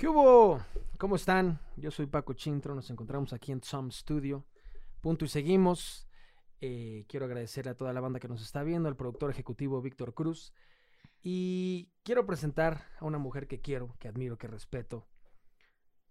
¿Qué hubo? ¿Cómo están? Yo soy Paco Chintro, nos encontramos aquí en Some Studio. Punto y seguimos. Eh, quiero agradecerle a toda la banda que nos está viendo, al productor ejecutivo Víctor Cruz. Y quiero presentar a una mujer que quiero, que admiro, que respeto,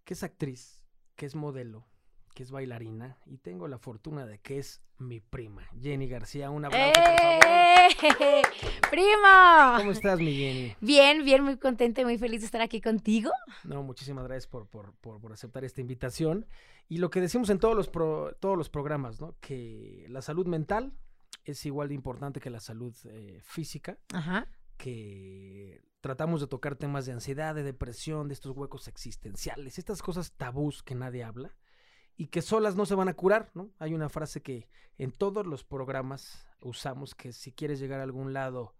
que es actriz, que es modelo, que es bailarina y tengo la fortuna de que es mi prima, Jenny García. Un abrazo, por favor. ¡Eh! ¡Primo! ¿Cómo estás, mi Jenny? Bien, bien, muy contenta y muy feliz de estar aquí contigo. No, muchísimas gracias por, por, por, por aceptar esta invitación. Y lo que decimos en todos los, pro- todos los programas, ¿no? Que la salud mental es igual de importante que la salud eh, física, Ajá. que tratamos de tocar temas de ansiedad, de depresión, de estos huecos existenciales, estas cosas tabús que nadie habla y que solas no se van a curar, ¿no? Hay una frase que en todos los programas usamos que si quieres llegar a algún lado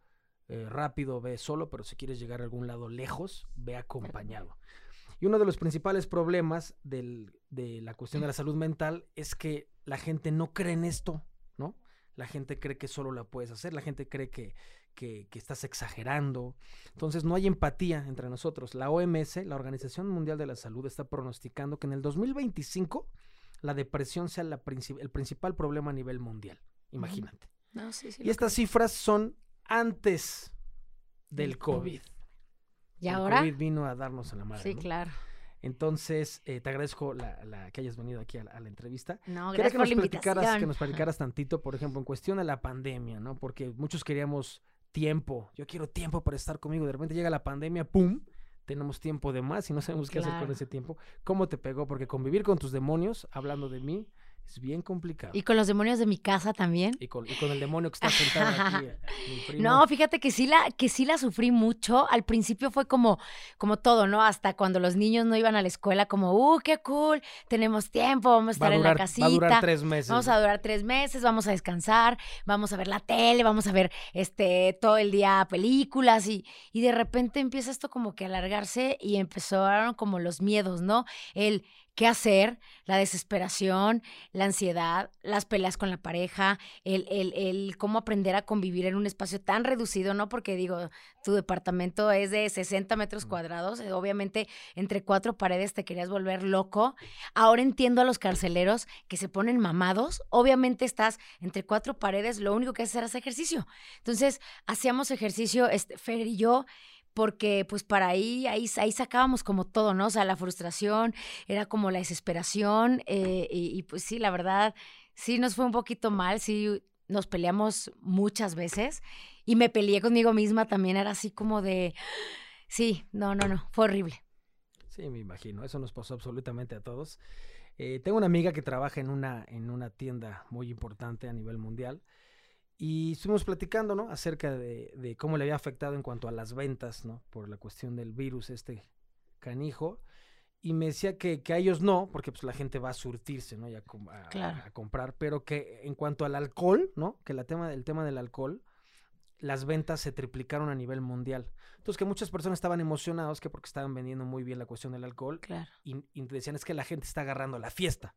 eh, rápido, ve solo, pero si quieres llegar a algún lado lejos, ve acompañado. Y uno de los principales problemas del- de la cuestión de la salud mental es que la gente no cree en esto, ¿no? La gente cree que solo la puedes hacer, la gente cree que, que, que estás exagerando. Entonces no hay empatía entre nosotros. La OMS, la Organización Mundial de la Salud, está pronosticando que en el 2025 la depresión sea la el principal problema a nivel mundial. Imagínate. No, sí, sí. Y estas cifras son antes del COVID. ¿Y El ahora? COVID vino a darnos a la madre. Sí, ¿no? claro. Entonces, eh, te agradezco la, la- que hayas venido aquí a la, a la entrevista. No, gracias que por nos, la platicaras, que nos platicaras tantito, por ejemplo, en cuestión de la pandemia, ¿no? Porque muchos queríamos tiempo. Yo quiero tiempo para estar conmigo. De repente llega la pandemia, ¡pum! Tenemos tiempo de más y no sabemos qué hacer con ese tiempo. ¿Cómo te pegó? Porque convivir con tus demonios, hablando de mí, es bien complicado. Y con los demonios de mi casa también. Y con, y con el demonio que está sentado aquí, mi primo. No, fíjate que sí la, que sí la sufrí mucho. Al principio fue como, como todo, ¿no? Hasta cuando los niños no iban a la escuela, como, uh, qué cool, tenemos tiempo, vamos a va a estar durar, en la casita. va a durar tres meses. Vamos a durar tres meses, vamos a descansar, vamos a ver la tele, vamos a ver este todo el día películas y, y de repente empieza esto como que a alargarse y empezaron como los miedos, ¿no? El qué hacer, la desesperación, la ansiedad, las peleas con la pareja, el, el, el cómo aprender a convivir en un espacio tan reducido, ¿no? Porque digo, tu departamento es de 60 metros cuadrados, eh, obviamente entre cuatro paredes te querías volver loco. Ahora entiendo a los carceleros que se ponen mamados. Obviamente estás entre cuatro paredes, lo único que haces es hacer ejercicio. Entonces, hacíamos ejercicio, este, Fer y yo, porque pues para ahí, ahí, ahí sacábamos como todo, ¿no? O sea, la frustración, era como la desesperación, eh, y, y, pues sí, la verdad, sí nos fue un poquito mal, sí nos peleamos muchas veces y me peleé conmigo misma también, era así como de, sí, no, no, no, fue horrible. Sí, me imagino. Eso nos pasó absolutamente a todos. Eh, tengo una amiga que trabaja en una, en una tienda muy importante a nivel mundial. Y estuvimos platicando, ¿no? Acerca de, de cómo le había afectado en cuanto a las ventas, ¿no? Por la cuestión del virus, este canijo. Y me decía que, que a ellos no, porque pues la gente va a surtirse, ¿no? Y a, a- Claro. a comprar. Pero que en cuanto al alcohol, ¿no? Que la tema, el tema del alcohol, las ventas se triplicaron a nivel mundial. Entonces que muchas personas estaban emocionados que porque estaban vendiendo muy bien la cuestión del alcohol Claro. y, y decían es que la gente está agarrando la fiesta.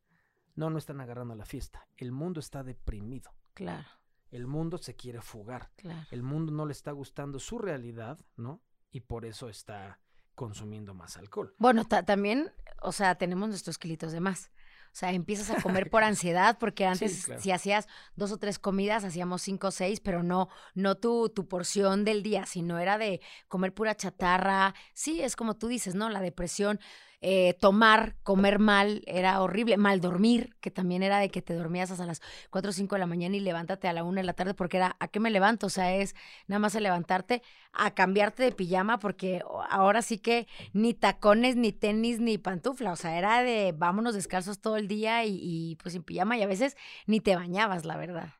No, no están agarrando la fiesta. El mundo está deprimido. Claro, El mundo se quiere fugar. claro. El mundo no le está gustando su realidad, ¿no? Y por eso está consumiendo más alcohol. Bueno, ta- también, o sea, tenemos nuestros kilitos de más. O sea, empiezas a comer por ansiedad, porque antes claro. si hacías dos o tres comidas, hacíamos cinco o seis, pero no, no tu, tu porción del día, sino era de comer pura chatarra. Sí, es como tú dices, ¿no? La depresión, eh, tomar, comer mal, era horrible. Mal dormir, que también era de que te dormías hasta las cuatro o cinco de la mañana y levántate a la una de la tarde, porque era, ¿a qué me levanto? O sea, es nada más a levantarte, a cambiarte de pijama, porque ahora sí que ni tacones, ni tenis, ni pantufla. O sea, era de vámonos descalzos todo el día y, pues sin pijama y a veces ni te bañabas, la verdad.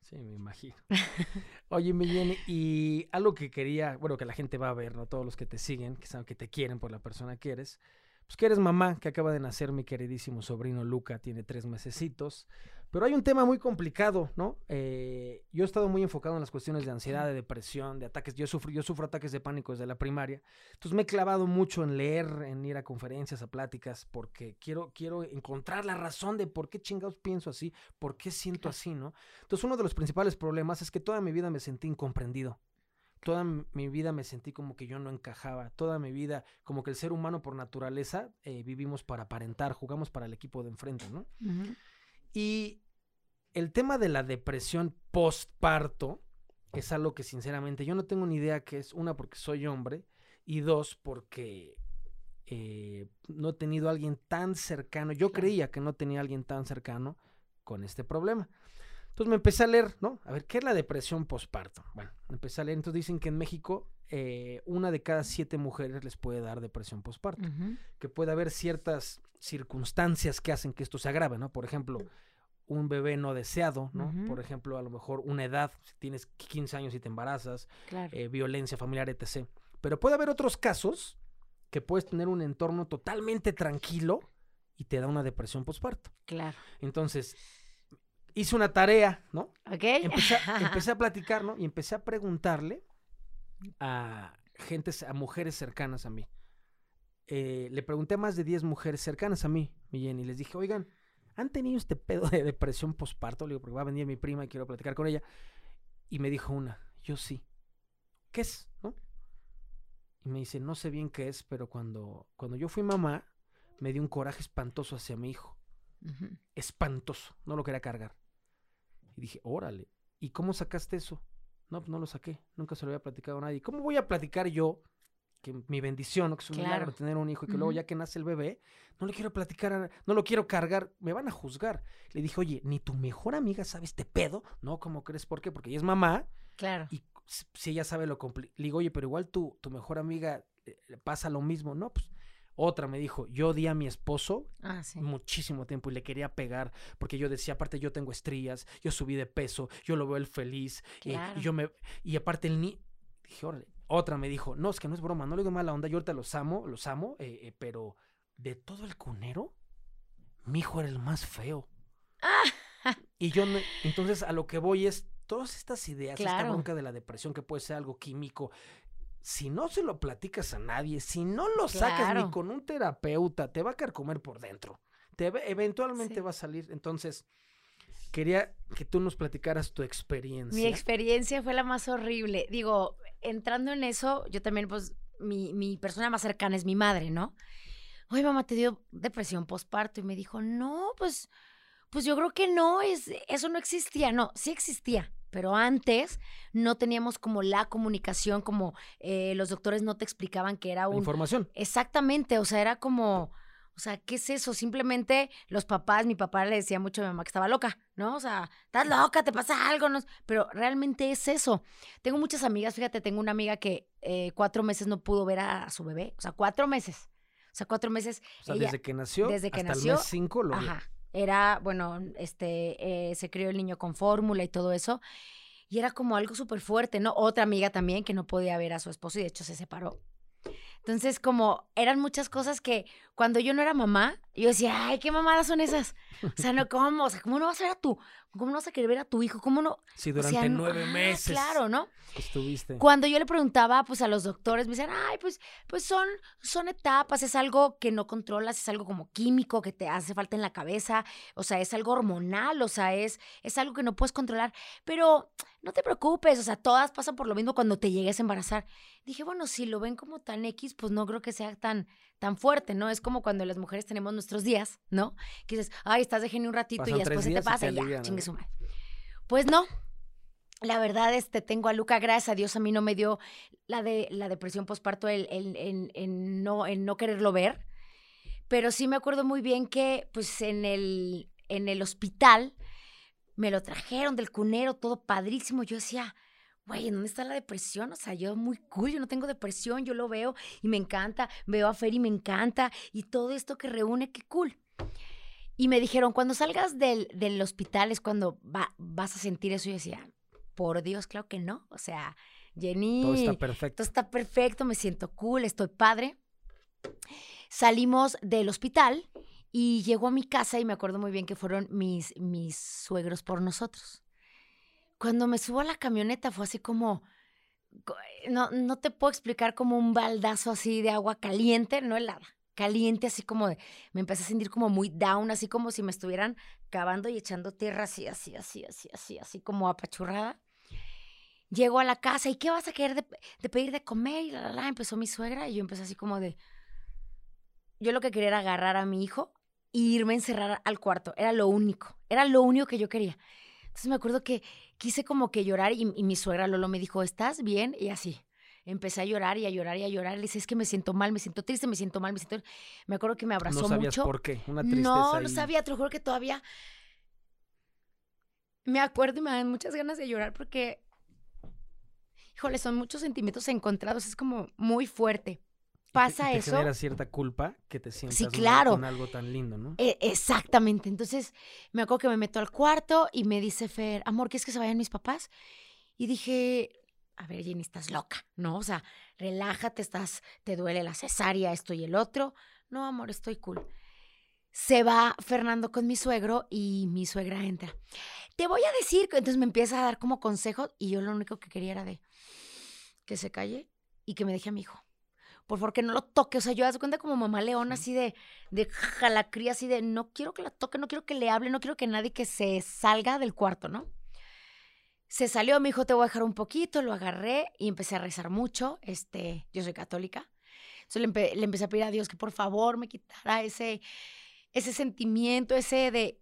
Sí, me imagino. Oye, mi Jenny, y algo que quería, bueno, que la gente va a ver, ¿no? Todos los que te siguen, que saben que te quieren por la persona que eres, pues que eres mamá, que acaba de nacer mi queridísimo sobrino Luca, tiene tres mesecitos. Pero hay un tema muy complicado, ¿no? Eh, yo he estado muy enfocado en las cuestiones de ansiedad, de depresión, de ataques. Yo sufro, yo sufro ataques de pánico desde la primaria. Entonces me he clavado mucho en leer, en ir a conferencias, a pláticas, porque quiero, quiero encontrar la razón de por qué chingados pienso así, por qué siento así, ¿no? Entonces uno de los principales problemas es que toda mi vida me sentí incomprendido. Toda mi vida me sentí como que yo no encajaba, toda mi vida, como que el ser humano por naturaleza eh, vivimos para aparentar, jugamos para el equipo de enfrente, ¿no? Y el tema de la depresión postparto es algo que sinceramente yo no tengo ni idea que es, una porque soy hombre y dos porque eh, no he tenido a alguien tan cercano, yo creía que no tenía a alguien tan cercano con este problema. Entonces me empecé a leer, ¿no? A ver, ¿qué es la depresión postparto? Bueno, empecé a leer, entonces dicen que en México eh, una de cada siete mujeres les puede dar depresión postparto, que puede haber ciertas circunstancias que hacen que esto se agrave, ¿no? Por ejemplo, un bebé no deseado, ¿no? Por ejemplo, a lo mejor una edad, si tienes 15 años y te embarazas, eh, violencia familiar, etc. Pero puede haber otros casos que puedes tener un entorno totalmente tranquilo y te da una depresión postparto. Claro. Entonces, hice una tarea, ¿no? Ok. Empecé, a platicar, ¿no? Y empecé a preguntarle a gente, a mujeres cercanas a mí. Eh, le pregunté a más de 10 mujeres cercanas a mí, mi Jenny, y les dije, oigan, ¿han tenido este pedo de depresión postparto? Le digo, porque va a venir mi prima y quiero platicar con ella. Y me dijo una, yo sí. ¿Qué es? ¿No? Y me dice, no sé bien qué es, pero cuando, cuando yo fui mamá, me dio un coraje espantoso hacia mi hijo. Espantoso, no lo quería cargar. Y dije, órale, ¿y cómo sacaste eso? No, pues no lo saqué, nunca se lo había platicado a nadie. ¿Cómo voy a platicar yo que mi bendición, ¿no? que es un milagro tener un hijo y que luego ya que nace el bebé, no le quiero platicar, no lo quiero cargar, me van a juzgar. Le dije, oye, ni tu mejor amiga sabe este pedo, ¿no? ¿Cómo crees? ¿Por qué? Porque ella es mamá. Claro. Y si ella sabe lo complicado, le digo, oye, pero igual tu, tu mejor amiga eh, pasa lo mismo, ¿no? Pues otra me dijo, yo di a mi esposo ah, muchísimo tiempo y le quería pegar porque yo decía, aparte yo tengo estrías, yo subí de peso, yo lo veo él feliz y, yo me y aparte el ni dije, órale. Otra me dijo, no, es que no es broma, no le digo mala onda, yo ahorita los amo, los amo, eh, eh, pero de todo el cunero, mi hijo era el más feo. y yo, entonces a lo que voy es, todas estas ideas, esta bronca de la depresión que puede ser algo químico, si no se lo platicas a nadie, si no lo sacas ni con un terapeuta, te va a comer por dentro. Te, eventualmente va a salir. Entonces, quería que tú nos platicaras tu experiencia. Mi experiencia fue la más horrible. Digo, entrando en eso, yo también, pues, mi, mi persona más cercana es mi madre, ¿no? Oye, mamá, ¿te dio depresión postparto? Y me dijo, no, pues, pues yo creo que no, es, eso no existía. No, sí existía pero antes no teníamos como la comunicación, como eh, los doctores no te explicaban que era un... Información. Exactamente, o sea, era como, o sea, ¿qué es eso? Simplemente los papás, mi papá le decía mucho a mi mamá que estaba loca, ¿no? O sea, estás loca, te pasa algo, ¿no? Pero realmente es eso. Tengo muchas amigas, fíjate, tengo una amiga que eh, cuatro meses no pudo ver a, su bebé, o sea, cuatro meses. O sea, cuatro meses. O sea, desde que nació. Desde que hasta nació. El mes cinco lo Ajá era, bueno, este, eh, se crió el niño con fórmula y todo eso. Y era como algo súper fuerte, ¿no? Otra amiga también que no podía ver a su esposo y de hecho se separó. Entonces, como eran muchas cosas que cuando yo no era mamá, yo decía, ay, qué mamadas son esas. O sea, no, ¿cómo? O sea, ¿cómo no vas a ver a tu, cómo no vas a querer ver a tu hijo? ¿Cómo no? Sí, durante nueve meses. Claro, ¿no? Estuviste. Cuando yo le preguntaba, pues, a los doctores, me decían, ay, pues, pues son, son etapas, es algo que no controlas, es algo como químico que te hace falta en la cabeza, o sea, es algo hormonal, o sea, es, es algo que no puedes controlar. Pero no te preocupes, o sea, todas pasan por lo mismo cuando te llegues a embarazar. Dije, bueno, si lo ven como tan X, pues no creo que sea tan, tan fuerte, ¿no? Es como cuando las mujeres tenemos nuestros días, ¿no? Que dices, ay, estás de genio un ratito y después se te pasa y, ya, chingue su madre. Pues no. La verdad, este, tengo a Luca, gracias a Dios, a mí no me dio la de la depresión postparto el, el, no, en no quererlo ver. Pero sí me acuerdo muy bien que, pues, en el, en el hospital me lo trajeron del cunero, todo padrísimo. Yo decía, güey, ¿dónde está la depresión? O sea, yo muy cool, yo no tengo depresión, yo lo veo y me encanta, veo a Fer y me encanta, y todo esto que reúne, qué cool. Y me dijeron, cuando salgas del, del hospital es cuando vas a sentir eso. Y yo decía, por Dios, claro que no. O sea, Jenny. Todo está perfecto. Todo está perfecto, me siento cool, estoy padre. Salimos del hospital y llegó a mi casa y me acuerdo muy bien que fueron mis, mis suegros por nosotros. Cuando me subo a la camioneta fue así como, no, no te puedo explicar como un baldazo así de agua caliente, no helada, caliente, así como de, me empecé a sentir como muy down, así como si me estuvieran cavando y echando tierra así, así, así, así, así, así como apachurrada. Llego a la casa y ¿qué vas a querer de, de pedir de comer? Y la, la, la, empezó mi suegra y yo empecé así como de... Yo lo que quería era agarrar a mi hijo e irme a encerrar al cuarto. Era lo único. Era lo único que yo quería. Entonces me acuerdo que quise como que llorar y, y mi suegra Lolo me dijo, ¿estás bien? Y así. Empecé a llorar y a llorar y a llorar. Le dije, es que me siento mal, me siento triste, me siento mal, me siento... Me acuerdo que me abrazó no sabías mucho. por qué, una tristeza No, no sabía, te lo juro que todavía me acuerdo y me dan muchas ganas de llorar porque, híjole, son muchos sentimientos encontrados, es como muy fuerte. Pasa y te eso. genera cierta culpa que te sientas claro. con algo tan lindo, ¿no? Eh, exactamente. Entonces, me acuerdo que me meto al cuarto y me dice Fer, amor, ¿quieres que se vayan mis papás? Y dije, a ver, Jenny, estás loca, ¿no? O sea, relájate, estás, te duele la cesárea, esto y el otro. No, amor, estoy cool. Se va Fernando con mi suegro y mi suegra entra. Te voy a decir, que-". entonces me empieza a dar como consejos y yo lo único que quería era de que se calle y que me deje a mi hijo. Por favor, que no lo toque. O sea, yo hago cuenta como mamá león, así de, de jalacría, así de, no quiero que la toque, no quiero que le hable, no quiero que nadie que se salga del cuarto, ¿no? Se salió, me dijo, te voy a dejar un poquito, lo agarré y empecé a rezar mucho. Este, yo soy católica. Entonces le, empe- le empecé a pedir a Dios que por favor me quitara ese, ese sentimiento, ese de...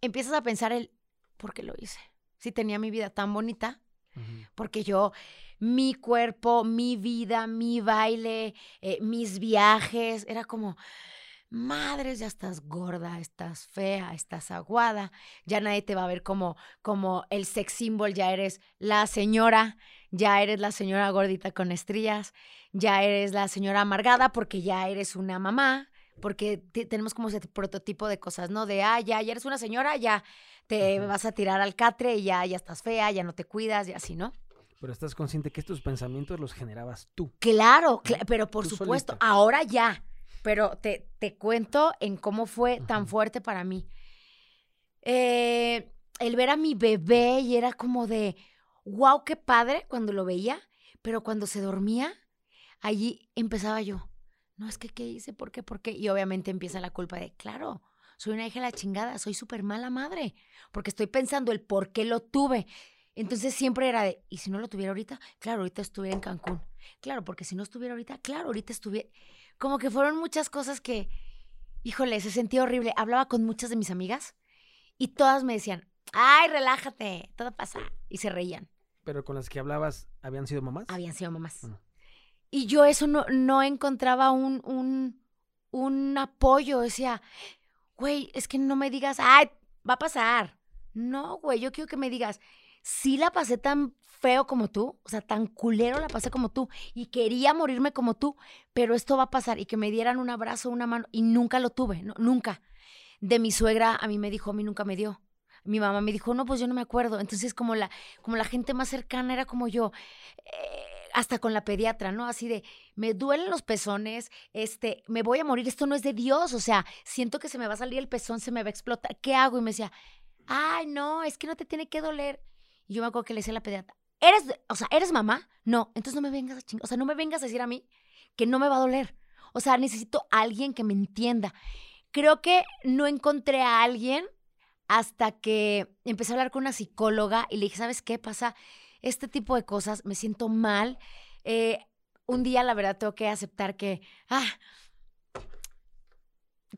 Empiezas a pensar el, ¿por qué lo hice? Si tenía mi vida tan bonita, porque yo, mi cuerpo, mi vida, mi baile, eh, mis viajes, era como, madres, ya estás gorda, estás fea, estás aguada, ya nadie te va a ver como, como el sex symbol, ya eres la señora, ya eres la señora gordita con estrías, ya eres la señora amargada porque ya eres una mamá, porque te- tenemos como ese prototipo de cosas, ¿no? De, ah, ya, ya eres una señora, ya te vas a tirar al catre y ya, ya estás fea, ya no te cuidas y así, ¿no? Pero estás consciente que estos pensamientos los generabas tú. Claro, cla- pero por Tú supuesto, solita. ahora ya. Pero te, te cuento en cómo fue tan fuerte para mí. Eh, el ver a mi bebé y era como de, wow, qué padre cuando lo veía, pero cuando se dormía, allí empezaba yo, no es que, ¿qué hice? ¿Por qué? ¿Por qué? Y obviamente empieza la culpa de, claro, soy una hija de la chingada, soy súper mala madre, porque estoy pensando el por qué lo tuve. Entonces siempre era de, ¿y si no lo tuviera ahorita? Claro, ahorita estuviera en Cancún. Claro, porque si no estuviera ahorita, claro, ahorita estuviera. Como que fueron muchas cosas que, híjole, se sentía horrible. Hablaba con muchas de mis amigas y todas me decían, ay, relájate, todo pasa. Y se reían. Pero con las que hablabas, ¿habían sido mamás? Habían sido mamás. Mm. Y yo eso no, no encontraba un, un, un apoyo. Decía, güey, es que no me digas, ay, va a pasar. No, güey, yo quiero que me digas, sí la pasé tan feo como tú, o sea, tan culero la pasé como tú, y quería morirme como tú, pero esto va a pasar, y que me dieran un abrazo, una mano, y nunca lo tuve, nunca. De mi suegra a mí me dijo, a mí nunca me dio. Mi mamá me dijo, no, pues yo no me acuerdo. Entonces, como la, como la gente más cercana era como yo, eh, hasta con la pediatra, ¿no? Así de, me duelen los pezones, este, me voy a morir, esto no es de Dios, o sea, siento que se me va a salir el pezón, se me va a explotar, ¿qué hago? Y me decía, ay, no, es que no te tiene que doler. Y yo me acuerdo que le decía a la pediatra, ¿eres, o sea, ¿eres mamá? No, entonces no me vengas a chingar, o sea, no me vengas a decir a mí que no me va a doler. O sea, necesito a alguien que me entienda. Creo que no encontré a alguien hasta que empecé a hablar con una psicóloga y le dije, ¿sabes qué pasa? Este tipo de cosas, me siento mal. Eh, un día, la verdad, tengo que aceptar que, ah,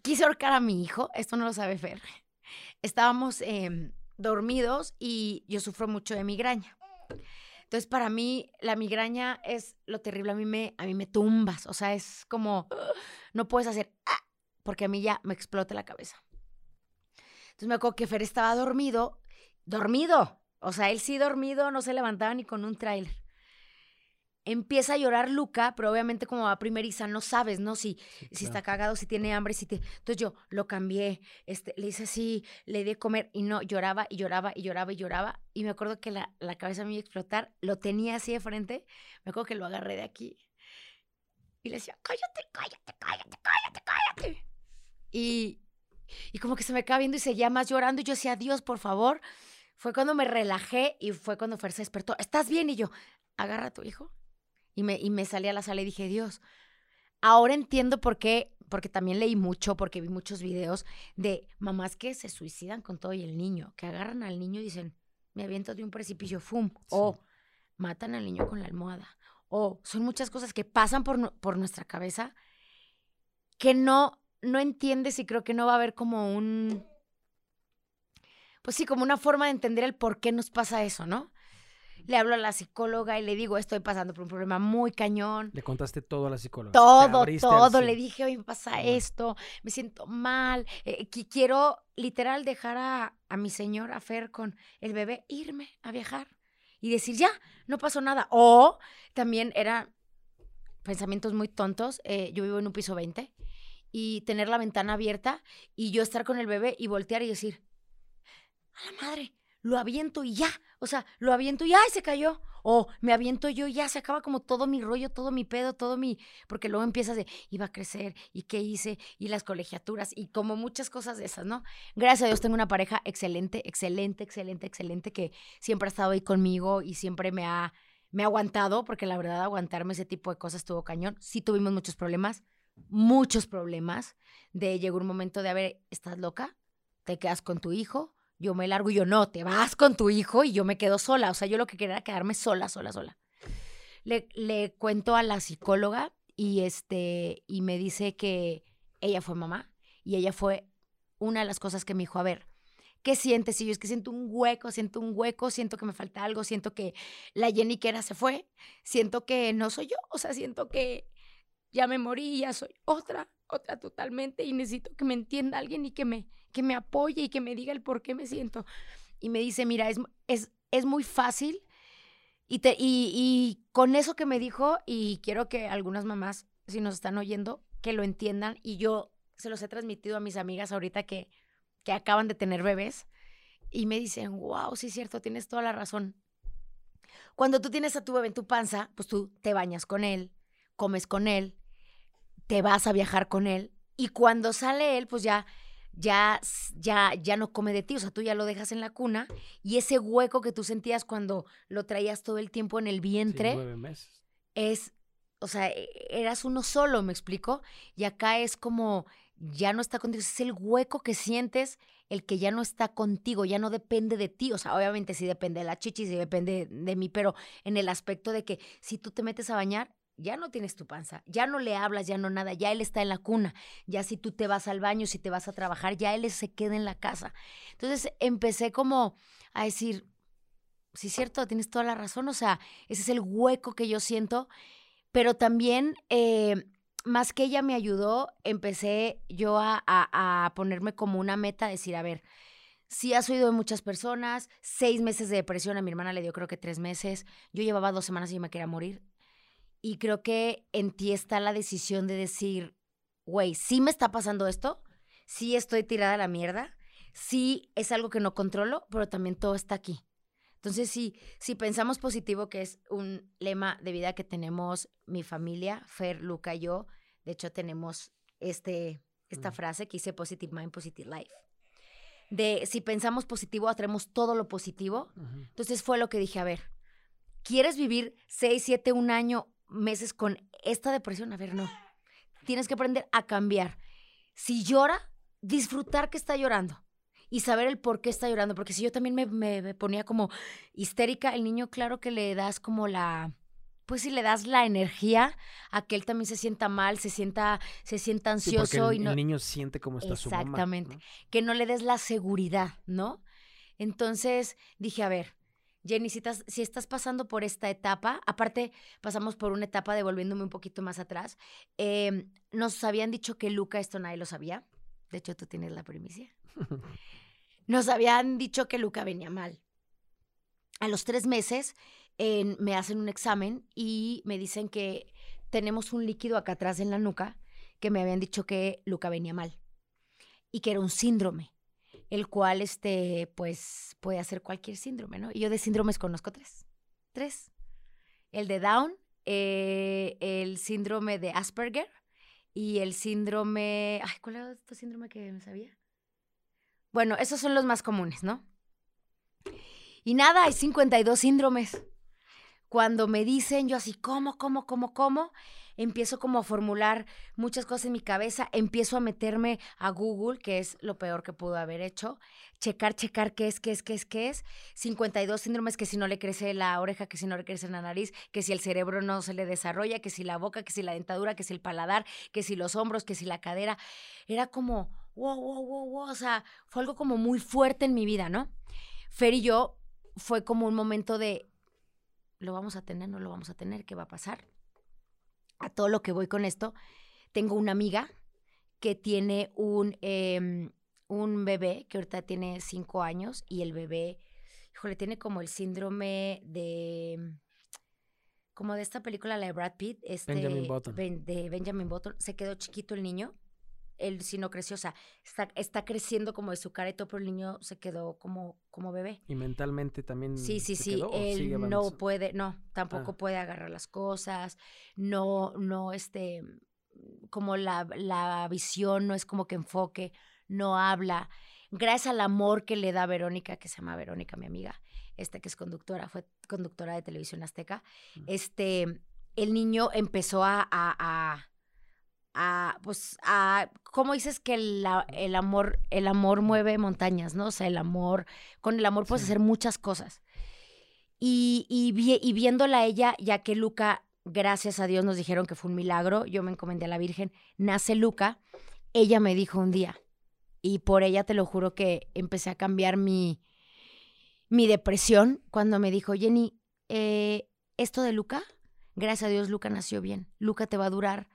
quise ahorcar a mi hijo, esto no lo sabe Fer. Estábamos em, dormidos y yo sufro mucho de migraña. Entonces, para mí, la migraña es lo terrible. A mí me, a mí me tumbas. O sea, es como, no puedes hacer, ah, porque a mí ya me explota la cabeza. Entonces, me acuerdo que Fer estaba dormido, dormido. O sea, él sí dormido, no se levantaba ni con un tráiler. Empieza a llorar Luca, pero obviamente como va primeriza, no sabes, ¿no? Si, Sí, si está cagado, si tiene hambre, si te... Entonces yo lo cambié, este, le hice así, le di de comer y no, lloraba y lloraba y lloraba y lloraba. Y me acuerdo que la, la cabeza me iba a explotar, lo tenía así de frente, me acuerdo que lo agarré de aquí y le decía, cállate, cállate, cállate, cállate, cállate. Y, y como que se me acaba viendo y seguía más llorando y yo decía, Dios, por favor. Fue cuando me relajé y fue cuando Fer se despertó. ¿Estás bien? Y yo, agarra a tu hijo. Y me, y me salí a la sala y dije, Dios, ahora entiendo por qué, porque también leí mucho, porque vi muchos videos de mamás que se suicidan con todo y el niño, que agarran al niño y dicen, me aviento de un precipicio, ¡fum! O matan al niño con la almohada. O son muchas cosas que pasan por, por nuestra cabeza que no, no entiendes y creo que no va a haber como un, pues sí, como una forma de entender el por qué nos pasa eso, ¿no? Le hablo a la psicóloga y le digo, estoy pasando por un problema muy cañón. Le contaste todo a la psicóloga. Todo, todo. Le dije, hoy me pasa esto, me siento mal, eh, quiero literal dejar a, a mi señora Fer con el bebé, irme a viajar y decir, ya, no pasó nada. O también era pensamientos muy tontos. Eh, yo vivo en un piso 20 y tener la ventana abierta y yo estar con el bebé y voltear y decir, a la madre, lo aviento y ya. O sea, lo aviento y ¡ay! se cayó. O me aviento yo y ya se acaba como todo mi rollo, todo mi pedo, todo mi. Porque luego empiezas de iba a crecer y qué hice y las colegiaturas y como muchas cosas de esas, ¿no? Gracias a Dios tengo una pareja excelente, excelente, excelente, excelente que siempre ha estado ahí conmigo y siempre me ha, me ha aguantado, porque la verdad aguantarme ese tipo de cosas estuvo cañón. Sí tuvimos muchos problemas, muchos problemas. De llegó un momento de, a ver, ¿estás loca? ¿Te quedas con tu hijo? Yo me largo y yo no, te vas con tu hijo y yo me quedo sola. O sea, yo lo que quería era quedarme sola, sola, sola. Le, le cuento a la psicóloga y, este, y me dice que ella fue mamá y ella fue una de las cosas que me dijo, a ver, ¿qué sientes? Y yo es que siento un hueco, siento un hueco, siento que me falta algo, siento que la Jenny que era se fue, siento que no soy yo, o sea, siento que ya me morí, ya soy otra, otra totalmente y necesito que me entienda alguien y que me, que me apoye y que me diga el por qué me siento. Y me dice, mira, es, es, es muy fácil. Y, te, y, y con eso que me dijo, y quiero que algunas mamás, si nos están oyendo, que lo entiendan, y yo se los he transmitido a mis amigas ahorita que, que acaban de tener bebés, y me dicen, wow, sí es cierto, tienes toda la razón. Cuando tú tienes a tu bebé en tu panza, pues tú te bañas con él, comes con él, te vas a viajar con él, y cuando sale él, pues ya ya, ya, ya no come de ti, o sea, tú ya lo dejas en la cuna y ese hueco que tú sentías cuando lo traías todo el tiempo en el vientre es, o sea, e, eras uno solo, me explico, y acá es como ya no está contigo, es el hueco que sientes, el que ya no está contigo, ya no depende de ti, o sea, obviamente sí depende de la chichi, sí depende de mí, pero en el aspecto de que si tú te metes a bañar, ya no tienes tu panza, ya no le hablas, ya no nada, ya él está en la cuna, ya si tú te vas al baño, si te vas a trabajar, ya él se queda en la casa. Entonces empecé como a decir, sí, cierto, tienes toda la razón, o sea, ese es el hueco que yo siento, pero también, eh, más que ella me ayudó, empecé yo a, a, ponerme como una meta, decir, a ver, si has oído de muchas personas, seis meses de depresión, a mi hermana le dio creo que tres meses, yo llevaba dos semanas y me quería morir, y creo que en ti está la decisión de decir, güey, sí me está pasando esto, sí estoy tirada a la mierda, sí es algo que no controlo, pero también todo está aquí. Entonces, si, si pensamos positivo, que es un lema de vida que tenemos mi familia, Fer, Luca y yo, de hecho tenemos este, esta frase que dice Positive Mind, Positive Life. De si pensamos positivo, atraemos todo lo positivo. Entonces fue lo que dije, a ver, ¿quieres vivir seis, siete, un año meses con esta depresión. A ver, no. Tienes que aprender a cambiar. Si llora, disfrutar que está llorando y saber el por qué está llorando. Porque si yo también me, ponía como histérica, el niño, claro que le das como la. Pues si le das la energía a que él también se sienta mal, se sienta, se sienta ansioso. el, y no... el niño siente cómo está su mamá. Exactamente. Que no le des la seguridad, ¿no? Entonces dije, a ver, Jenny, si estás, pasando por esta etapa, aparte pasamos por una etapa devolviéndome un poquito más atrás, em, nos habían dicho que Luca, esto nadie lo sabía, de hecho tú tienes la primicia, nos habían dicho que Luca venía mal. A los tres meses me hacen un examen y me dicen que tenemos un líquido acá atrás en la nuca que me habían dicho que Luca venía mal y que era un síndrome el cual, este, pues, puede hacer cualquier síndrome, ¿no? Y yo de síndromes conozco tres. Tres. El de Down, eh, el síndrome de Asperger y el síndrome... Ay, ¿cuál era este síndrome que me sabía? Bueno, esos son los más comunes, ¿no? Y nada, hay 52 síndromes. Cuando me dicen yo así, ¿cómo, cómo, cómo, cómo? Empiezo como a formular muchas cosas en mi cabeza, empiezo a meterme a Google, que es lo peor que pudo haber hecho, checar, checar qué es, qué es, qué es, qué es, 52 síndromes, que si no le crece la oreja, que si no le crece la nariz, que si el cerebro no se le desarrolla, que si la boca, que si la dentadura, que si el paladar, que si los hombros, que si la cadera, era como, wow, wow, wow, wow, o sea, fue algo como muy fuerte en mi vida, ¿no? Fer y yo fue como un momento de, lo vamos a tener, no lo vamos a tener, ¿qué va a pasar? A todo lo que voy con esto, tengo una amiga que tiene un, em, un bebé que ahorita tiene cinco años y el bebé, híjole, tiene como el síndrome de como de esta película, la de Brad Pitt, este, Benjamin Button. Ben- de Benjamin Button, se quedó chiquito el niño, él sí no creció, o sea, está, está creciendo como de su cara y todo, pero el niño se quedó como, como bebé. ¿Y mentalmente también Sí, sí, se sí. quedó Él no puede, no, tampoco Ah. puede agarrar las cosas, no, no, este, como la, la visión no es como que enfoque, no habla. Gracias al amor que le da Verónica, que se llama Verónica, mi amiga, esta que es conductora, fue conductora de televisión azteca, Mm. este, el niño empezó a, a, a, a, pues, a, ¿cómo dices que la- el amor, el amor mueve montañas, ¿no? O sea, el amor, con el amor puedes Sí. hacer muchas cosas. Y, y, vi- y viéndola a ella, ya que Luca, gracias a Dios nos dijeron que fue un milagro, yo me encomendé a la Virgen, nace Luca, ella me dijo un día, y por ella te lo juro que empecé a cambiar mi, mi depresión cuando me dijo, Jenny, eh, esto de Luca, gracias a Dios Luca nació bien, Luca te va a durar,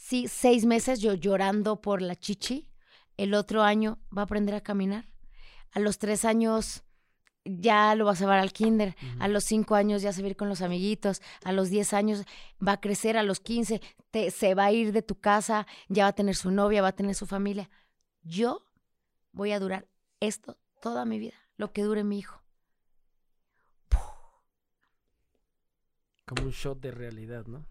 sí, seis meses yo llorando por la chichi, el otro año va a aprender a caminar, a los tres años ya lo vas a llevar al kinder, a los cinco años ya se va a ir con los amiguitos, a los 10 años va a crecer, a los 15 te- se va a ir de tu casa, ya va a tener su novia, va a tener su familia. Yo voy a durar esto toda mi vida, lo que dure mi hijo. Como un shot de realidad, ¿no?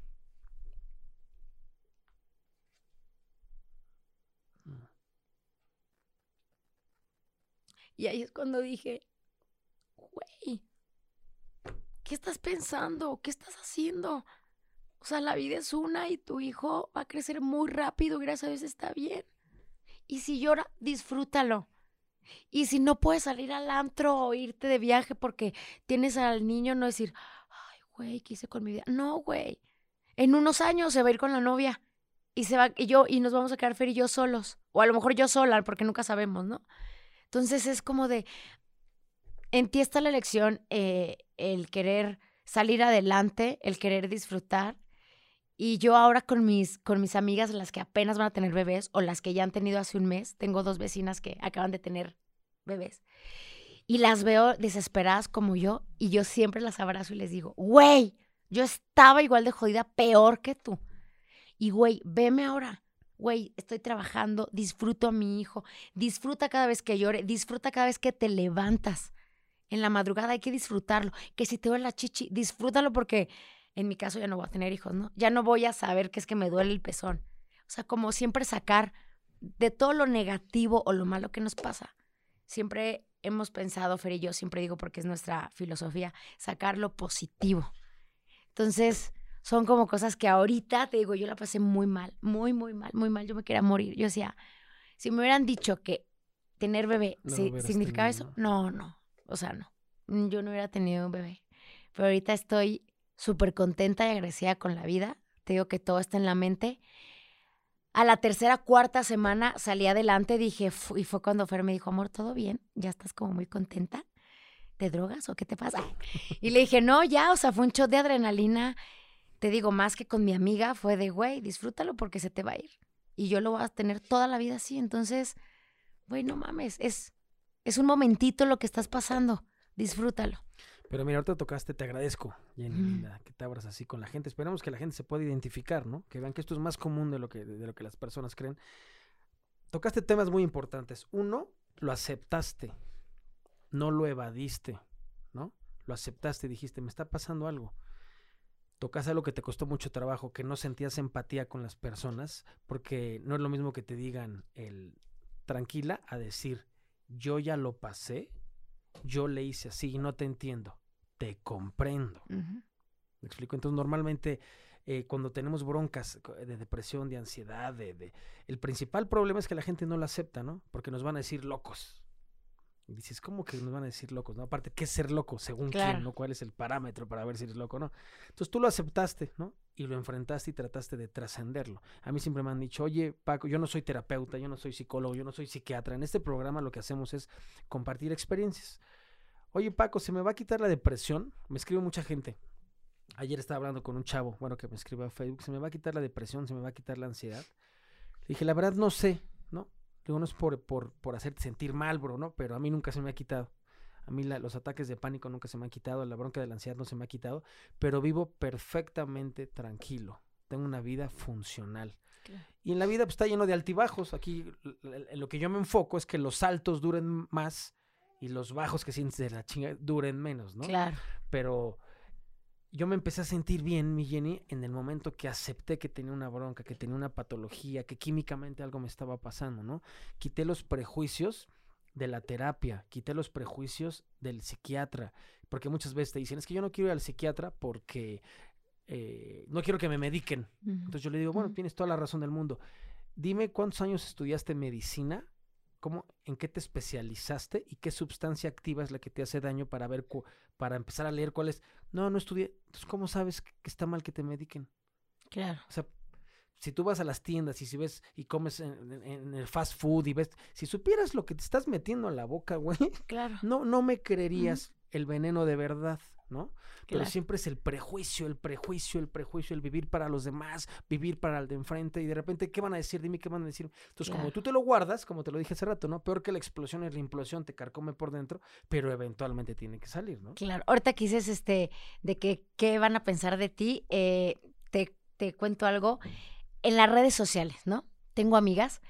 Y ahí es cuando dije, güey, ¿qué estás pensando? ¿Qué estás haciendo? O sea, la vida es una y tu hijo va a crecer muy rápido, gracias a Dios está bien. Y si llora, disfrútalo. Y si no puedes salir al antro o irte de viaje porque tienes al niño, no decir, ay, güey, ¿qué hice con mi vida? No, güey. En unos años se va a ir con la novia y se va y yo y nos vamos a quedar Fer y yo solos o a lo mejor yo sola porque nunca sabemos, ¿no? Entonces es como de en ti está la elección eh, el querer salir adelante, el querer disfrutar. Y yo ahora con mis, con mis amigas, las que apenas van a tener bebés o las que ya han tenido hace un mes, tengo dos vecinas que acaban de tener bebés. Y las veo desesperadas como yo y yo siempre las abrazo y les digo, güey, yo estaba igual de jodida, peor que tú. Y güey, veme ahora. Güey, estoy trabajando, disfruto a mi hijo, disfruta cada vez que llore, disfruta cada vez que te levantas. En la madrugada hay que disfrutarlo. Que si te duele la chichi, disfrútalo porque en mi caso ya no voy a tener hijos, ¿no? Ya no voy a saber que es que me duele el pezón. O sea, como siempre sacar de todo lo negativo o lo malo que nos pasa. Siempre hemos pensado, Fer y yo, siempre digo porque es nuestra filosofía, sacar lo positivo. Entonces, son como cosas que ahorita, te digo, yo la pasé muy mal, muy, muy mal, muy mal. Yo me quería morir. Yo decía, si me hubieran dicho que tener bebé No significaba tenido, eso, no, no. O sea, no. Mm, Yo no hubiera tenido un bebé. Pero ahorita estoy súper contenta y agradecida con la vida. Te digo que todo está en la mente. A la tercera, cuarta semana salí adelante, dije, y fue cuando Fer me dijo, amor, ¿todo bien? ¿Ya estás como muy contenta? ¿Te drogas o qué te pasa? Y le dije, no, ya, o sea, fue un shot de adrenalina. Te digo, más que con mi amiga, fue de, güey, disfrútalo porque se te va a ir. Y yo lo voy a tener toda la vida así. Entonces, güey, no mames, es, es un momentito lo que estás pasando. Disfrútalo. Pero mira, ahorita tocaste, te agradezco, Jenny, linda, que te abras así con la gente. Esperamos que la gente se pueda identificar, ¿no? Que vean que esto es más común de lo que, de lo que las personas creen. Tocaste temas muy importantes. Uno, lo aceptaste, no lo evadiste, ¿no? Lo aceptaste y dijiste, me está pasando algo. Tocaste algo que te costó mucho trabajo, que no sentías empatía con las personas, porque no es lo mismo que te digan el tranquila a decir, yo ya lo pasé, yo le hice así y no te entiendo, te comprendo. ¿Me explico? Entonces, normalmente eh, cuando tenemos broncas de depresión, de ansiedad, de, de, el principal problema es que la gente no lo acepta, ¿no? Porque nos van a decir locos. Dices, ¿cómo que nos van a decir locos? ¿no? Aparte, ¿qué es ser loco? Según quién, ¿no? ¿Cuál es el parámetro para ver si eres loco o no? Entonces tú lo aceptaste, ¿no? Y lo enfrentaste y trataste de trascenderlo. A mí siempre me han dicho, oye, Paco, yo no soy terapeuta, yo no soy psicólogo, yo no soy psiquiatra. En este programa lo que hacemos es compartir experiencias. Oye, Paco, ¿se me va a quitar la depresión? Me escribe mucha gente. Ayer estaba hablando con un chavo, bueno, que me escribe a Facebook, ¿se me va a quitar la depresión? ¿Se me va a quitar la ansiedad? Le dije, la verdad no sé. Digo, no es por, por, por hacerte sentir mal, bro, ¿no? Pero a mí nunca se me ha quitado. A mí los ataques de pánico nunca se me han quitado, la bronca de la ansiedad no se me ha quitado, pero vivo perfectamente tranquilo. Tengo una vida funcional. Y en la vida pues, está lleno de altibajos. Aquí en lo que yo me enfoco es que los altos duren más y los bajos que sientes de la chinga duren menos, ¿no? Claro. Pero yo me empecé a sentir bien, mi Jenny, en el momento que acepté que tenía una bronca, que tenía una patología, que químicamente algo me estaba pasando, ¿no? Quité los prejuicios de la terapia, quité los prejuicios del psiquiatra, porque muchas veces te dicen, es que yo no quiero ir al psiquiatra porque eh, no quiero que me mediquen. Entonces yo le digo, bueno, tienes toda la razón del mundo. Dime cuántos años estudiaste medicina cómo, en qué te especializaste y qué sustancia activa es la que te hace daño para ver, para empezar a leer cuál es. No, no estudié. Entonces, ¿cómo sabes que está mal que te mediquen? Claro. O sea, si tú vas a las tiendas y si ves y comes en, el fast food y ves, si supieras lo que te estás metiendo a la boca, güey, claro. no, no me creerías el veneno de verdad, ¿no? Pero siempre es el prejuicio, el prejuicio, el prejuicio, el vivir para los demás, vivir para el de enfrente y de repente, ¿qué van a decir? Dime qué van a decir. Entonces, como tú te lo guardas, como te lo dije hace rato, ¿no? Peor que la explosión es la implosión, te carcome por dentro, pero eventualmente tiene que salir, ¿no? Claro. Ahorita que dices este, de que qué van a pensar de ti, eh, te, te cuento algo. En las redes sociales, ¿no? Tengo amigas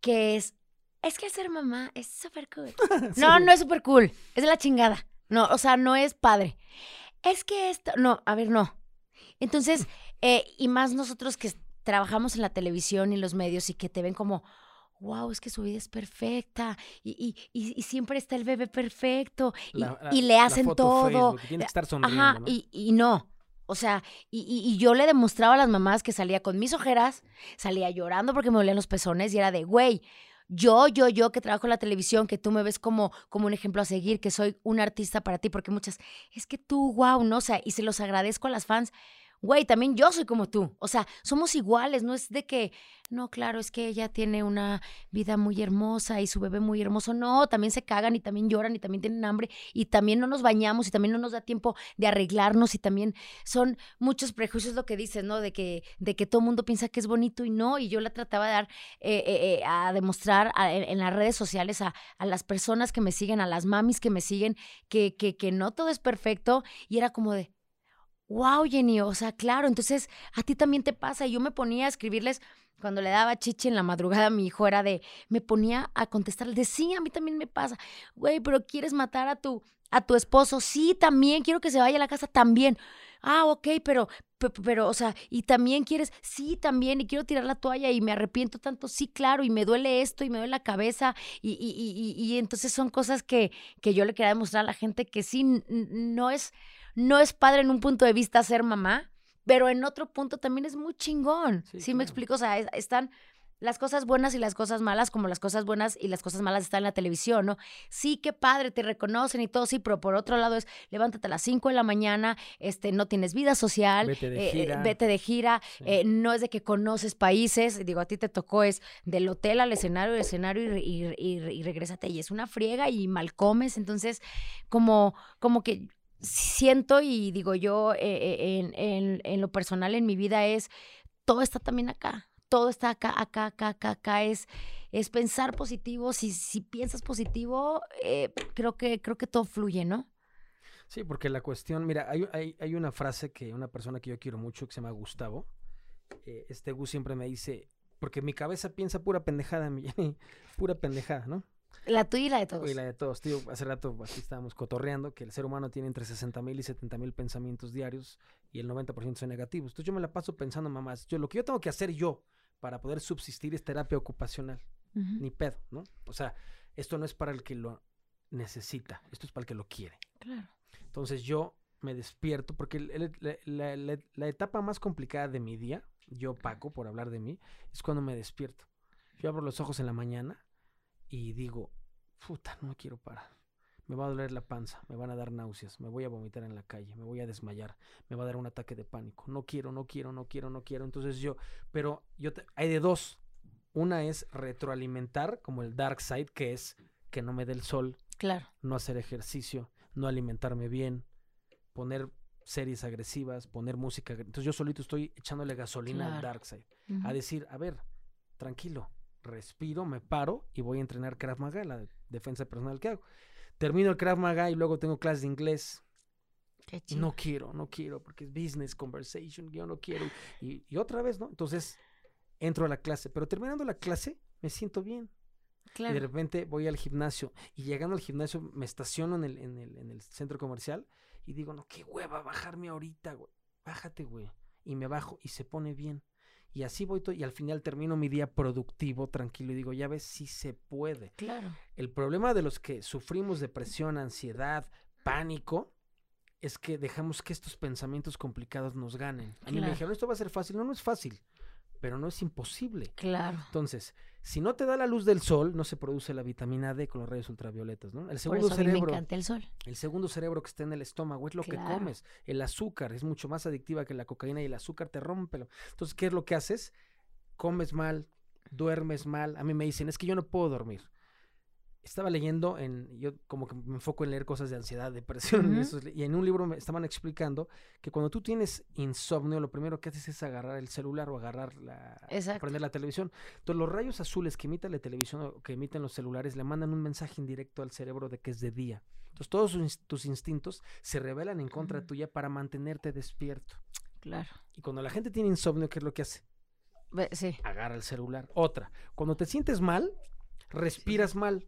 que es, es que ser mamá es súper cool. No, no es súper cool, es de la chingada. No, o sea, no es padre es que esto, no, a ver, no. Entonces, eh, y más nosotros que trabajamos en la televisión y los medios y que te ven como, wow, es que su vida es perfecta y, y, y, siempre está el bebé perfecto y, le hacen todo. tiene que estar sonriendo, Ajá, y, no. O sea, y, yo le demostraba a las mamás que salía con mis ojeras, salía llorando porque me dolían los pezones y era de, güey, yo, yo, yo que trabajo en la televisión, que tú me ves como, como un ejemplo a seguir, que soy un artista para ti, porque muchas, es que tú, wow, ¿no? O sea, y se los agradezco a las fans güey, también yo soy como tú. O sea, somos iguales, no es de que, no, claro, es que ella tiene una vida muy hermosa y su bebé muy hermoso. No, también se cagan y también lloran y también tienen hambre y también no nos bañamos y también no nos da tiempo de arreglarnos y también son muchos prejuicios lo que dices, ¿no? De que, de que todo el mundo piensa que es bonito y no. Y yo la trataba de dar, eh, eh, eh, a demostrar en, las redes sociales a, a, las personas que me siguen, a las mamis que me siguen, que, que, que no todo es perfecto. Y era como de, wow, Jenny, o sea, claro, entonces a ti también te pasa. Y yo me ponía a escribirles cuando le daba chichi en la madrugada mi hijo, era de, me ponía a contestarle, de sí, a mí también me pasa. Güey, pero quieres matar a tu, a tu esposo. Sí, también, quiero que se vaya a la casa también. Ah, ok, pero, pero, o sea, y también quieres, sí, también, y quiero tirar la toalla y me arrepiento tanto, sí, claro, y me duele esto y me duele la cabeza, y, y, y, y entonces son cosas que, que yo le quería demostrar a la gente que sí, no es, no es padre en un punto de vista ser mamá, pero en otro punto también es muy chingón. Sí, me explico, o sea, están las cosas buenas y las cosas malas, como las cosas buenas y las cosas malas están en la televisión, ¿no? Sí, qué padre, te reconocen y todo, sí, pero por otro lado es levántate a las 5 de la mañana, este, no tienes vida social, vete de eh, gira, vete de gira eh, no es de que conoces países, digo, a ti te tocó es del hotel al escenario, escenario y, y, y, y regrésate, y es una friega y mal comes, entonces, como, como que siento y digo yo eh, en, en, en, lo personal en mi vida es, todo está también acá, todo está acá, acá, acá, acá, acá, es, es pensar positivo, si, si piensas positivo, eh, creo, que, creo que todo fluye, ¿no? Sí, porque la cuestión, mira, hay, hay, hay, una frase que una persona que yo quiero mucho, que se llama Gustavo, eh, este Gus siempre me dice, porque mi cabeza piensa pura pendejada, pura pendejada, ¿no? La tuya y la de todos. Y la de todos. Tío, hace rato aquí estábamos cotorreando que el ser humano tiene entre 60 mil y 70 mil pensamientos diarios y el 90% son negativos. Entonces yo me la paso pensando, mamás, yo lo que yo tengo que hacer yo para poder subsistir es terapia ocupacional. Ni pedo, ¿no? O sea, esto no es para el que lo necesita, esto es para el que lo quiere. Claro. Entonces yo me despierto, porque el- el- la, la- la- la etapa más complicada de mi día, yo Paco, por hablar de mí, es cuando me despierto. Yo abro los ojos en la mañana y digo, puta, no quiero parar. Me va a doler la panza, me van a dar náuseas, me voy a vomitar en la calle, me voy a desmayar, me va a dar un ataque de pánico. No quiero, no quiero, no quiero, no quiero. Entonces yo, pero yo te- hay de dos. Una es retroalimentar, como el dark side, que es que no me dé el sol, Claro. no hacer ejercicio, no alimentarme bien, poner series agresivas, poner música. Entonces yo solito estoy echándole gasolina al dark side. A decir, a ver, tranquilo, respiro, me paro y voy a entrenar Krav Maga, la de- defensa personal que hago. Termino el Krav Maga y luego tengo clases de inglés. Qué chido. no quiero, no quiero, porque es business conversation, yo no quiero. Y, y otra vez, ¿no? Entonces entro a la clase, pero terminando la clase me siento bien. Y de Claro. repente voy al gimnasio y llegando al gimnasio me estaciono en el, en el, en el centro comercial y digo, no, qué hueva bajarme ahorita, güey. Bájate, güey. Y me bajo y se pone bien. Y así voy y al final termino mi día productivo, tranquilo y digo, ya ves, sí se puede. Claro. El problema de los que sufrimos depresión, ansiedad, pánico, es que dejamos que estos pensamientos complicados nos ganen. A mí me dijeron, esto va a ser fácil. No, no es fácil, pero no es imposible. Claro. Entonces, si no te da la luz del sol, no se produce la vitamina D con los rayos ultravioletas, ¿no? El Por segundo eso a mí me cerebro, encanta el sol. el segundo cerebro que está en el estómago es lo que comes. El azúcar es mucho más adictiva que la cocaína y el azúcar te rompe. lo- Entonces, ¿qué es lo que haces? Comes mal, duermes mal. A mí me dicen, es que yo no puedo dormir. Estaba leyendo en, yo como que me enfoco en leer cosas de ansiedad, depresión, es- y en un libro me estaban explicando que cuando tú tienes insomnio, lo primero que haces es agarrar el celular o agarrar la, Exacto. prender la televisión. Entonces, los rayos azules que emite la televisión o que emiten los celulares le mandan un mensaje indirecto al cerebro de que es de día. Entonces, todos sus tus instintos se rebelan en contra tuya para mantenerte despierto. Claro. Y cuando la gente tiene insomnio, ¿qué es lo que hace? Sí. Agarra el celular. Otra, cuando te sientes mal, respiras mal.